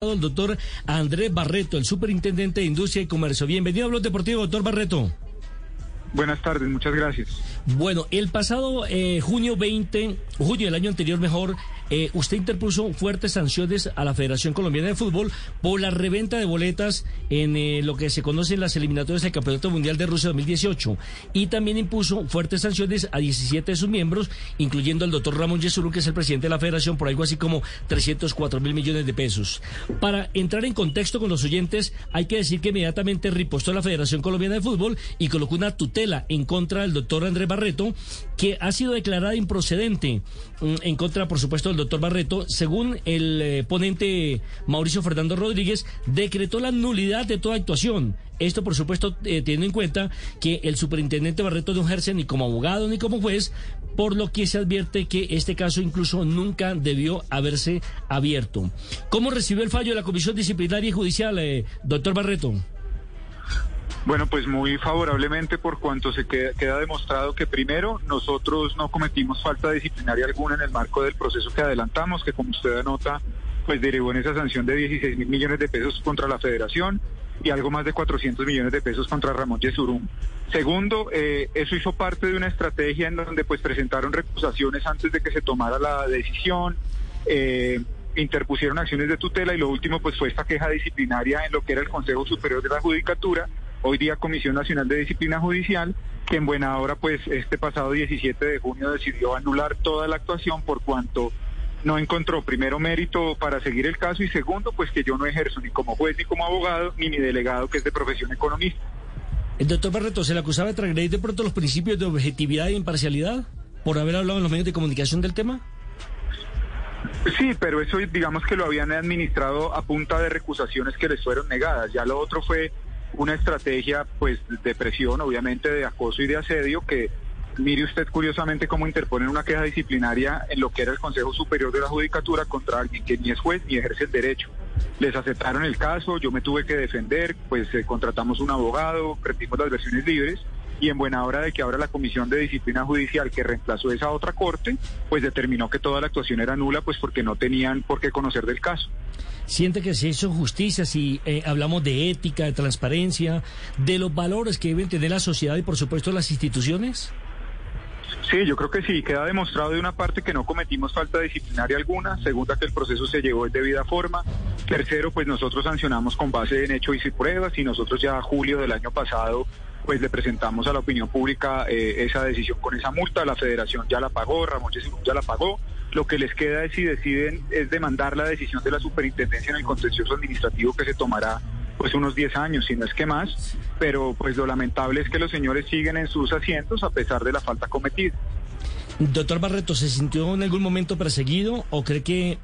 el doctor Andrés Barreto, el superintendente de Industria y Comercio. Bienvenido a Blog Deportivo, doctor Barreto. Buenas tardes, muchas gracias. Bueno, el pasado eh, junio 20, junio del año anterior mejor, eh, usted interpuso fuertes sanciones a la Federación Colombiana de Fútbol por la reventa de boletas en eh, lo que se conoce en las eliminatorias del Campeonato Mundial de Rusia 2018 y también impuso fuertes sanciones a 17 de sus miembros, incluyendo al doctor Ramón Yesuru, que es el presidente de la Federación, por algo así como 304 mil millones de pesos. Para entrar en contexto con los oyentes, hay que decir que inmediatamente ripostó la Federación Colombiana de Fútbol y colocó una tutela en contra del doctor Andrés Barreto, que ha sido declarada improcedente mm, en contra, por supuesto, del doctor Barreto, según el eh, ponente Mauricio Fernando Rodríguez, decretó la nulidad de toda actuación. Esto, por supuesto, eh, teniendo en cuenta que el superintendente Barreto no ejerce ni como abogado ni como juez, por lo que se advierte que este caso incluso nunca debió haberse abierto. ¿Cómo recibió el fallo de la Comisión Disciplinaria y Judicial, eh, doctor Barreto? Bueno, pues muy favorablemente por cuanto se queda, demostrado que primero nosotros no cometimos falta disciplinaria alguna en el marco del proceso que adelantamos, que como usted anota, pues derivó en esa sanción de 16 mil millones de pesos contra la federación y algo más de 400 millones de pesos contra Ramón Yesurum. Segundo, eh, eso hizo parte de una estrategia en donde pues presentaron recusaciones antes de que se tomara la decisión. Eh, interpusieron acciones de tutela y lo último pues fue esta queja disciplinaria en lo que era el Consejo Superior de la Judicatura hoy día Comisión Nacional de Disciplina Judicial, que en buena hora, pues este pasado 17 de junio decidió anular toda la actuación por cuanto no encontró primero mérito para seguir el caso y segundo, pues que yo no ejerzo ni como juez ni como abogado ni mi delegado que es de profesión economista. El doctor Barreto, ¿se le acusaba de transgredir de pronto los principios de objetividad e imparcialidad por haber hablado en los medios de comunicación del tema? Sí, pero eso digamos que lo habían administrado a punta de recusaciones que les fueron negadas. Ya lo otro fue una estrategia pues de presión, obviamente de acoso y de asedio que mire usted curiosamente cómo interponen una queja disciplinaria en lo que era el Consejo Superior de la Judicatura contra alguien que ni es juez ni ejerce el derecho. Les aceptaron el caso, yo me tuve que defender, pues eh, contratamos un abogado, perdimos las versiones libres y en buena hora de que ahora la Comisión de Disciplina Judicial que reemplazó esa otra corte, pues determinó que toda la actuación era nula, pues porque no tenían por qué conocer del caso. ¿Siente que se hizo justicia si eh, hablamos de ética, de transparencia, de los valores que deben tener la sociedad y por supuesto las instituciones? Sí, yo creo que sí. Queda demostrado de una parte que no cometimos falta disciplinaria alguna. Segunda, que el proceso se llevó en debida forma. Tercero, pues nosotros sancionamos con base en hechos y pruebas y nosotros ya a julio del año pasado pues le presentamos a la opinión pública eh, esa decisión con esa multa. La federación ya la pagó, Ramón ya la pagó. Lo que les queda es si deciden es demandar la decisión de la superintendencia en el contencioso administrativo que se tomará pues unos 10 años, si no es que más, pero pues lo lamentable es que los señores siguen en sus asientos a pesar de la falta cometida. Doctor Barreto, ¿se sintió en algún momento perseguido o cree que,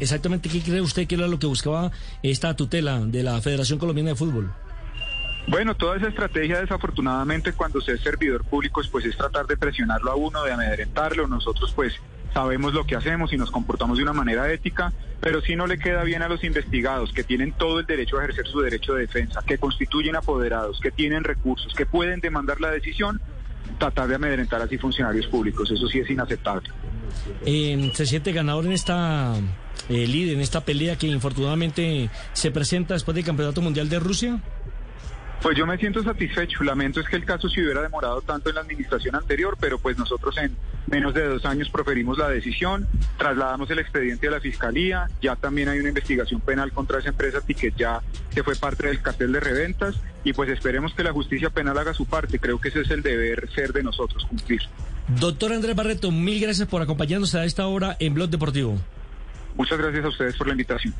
exactamente qué cree usted que era lo que buscaba esta tutela de la Federación Colombiana de Fútbol? Bueno, toda esa estrategia desafortunadamente cuando se es servidor público pues es tratar de presionarlo a uno, de amedrentarlo. Nosotros pues sabemos lo que hacemos y nos comportamos de una manera ética, pero si no le queda bien a los investigados que tienen todo el derecho a ejercer su derecho de defensa, que constituyen apoderados, que tienen recursos, que pueden demandar la decisión, tratar de amedrentar así funcionarios públicos. Eso sí es inaceptable. Eh, ¿Se siente ganador en esta eh, líder, en esta pelea que infortunadamente se presenta después del Campeonato Mundial de Rusia? Pues yo me siento satisfecho. Lamento es que el caso se hubiera demorado tanto en la administración anterior, pero pues nosotros en menos de dos años proferimos la decisión, trasladamos el expediente a la fiscalía, ya también hay una investigación penal contra esa empresa Ticket ya que fue parte del cartel de reventas y pues esperemos que la justicia penal haga su parte. Creo que ese es el deber ser de nosotros cumplir. Doctor Andrés Barreto, mil gracias por acompañarnos a esta hora en Blog Deportivo. Muchas gracias a ustedes por la invitación.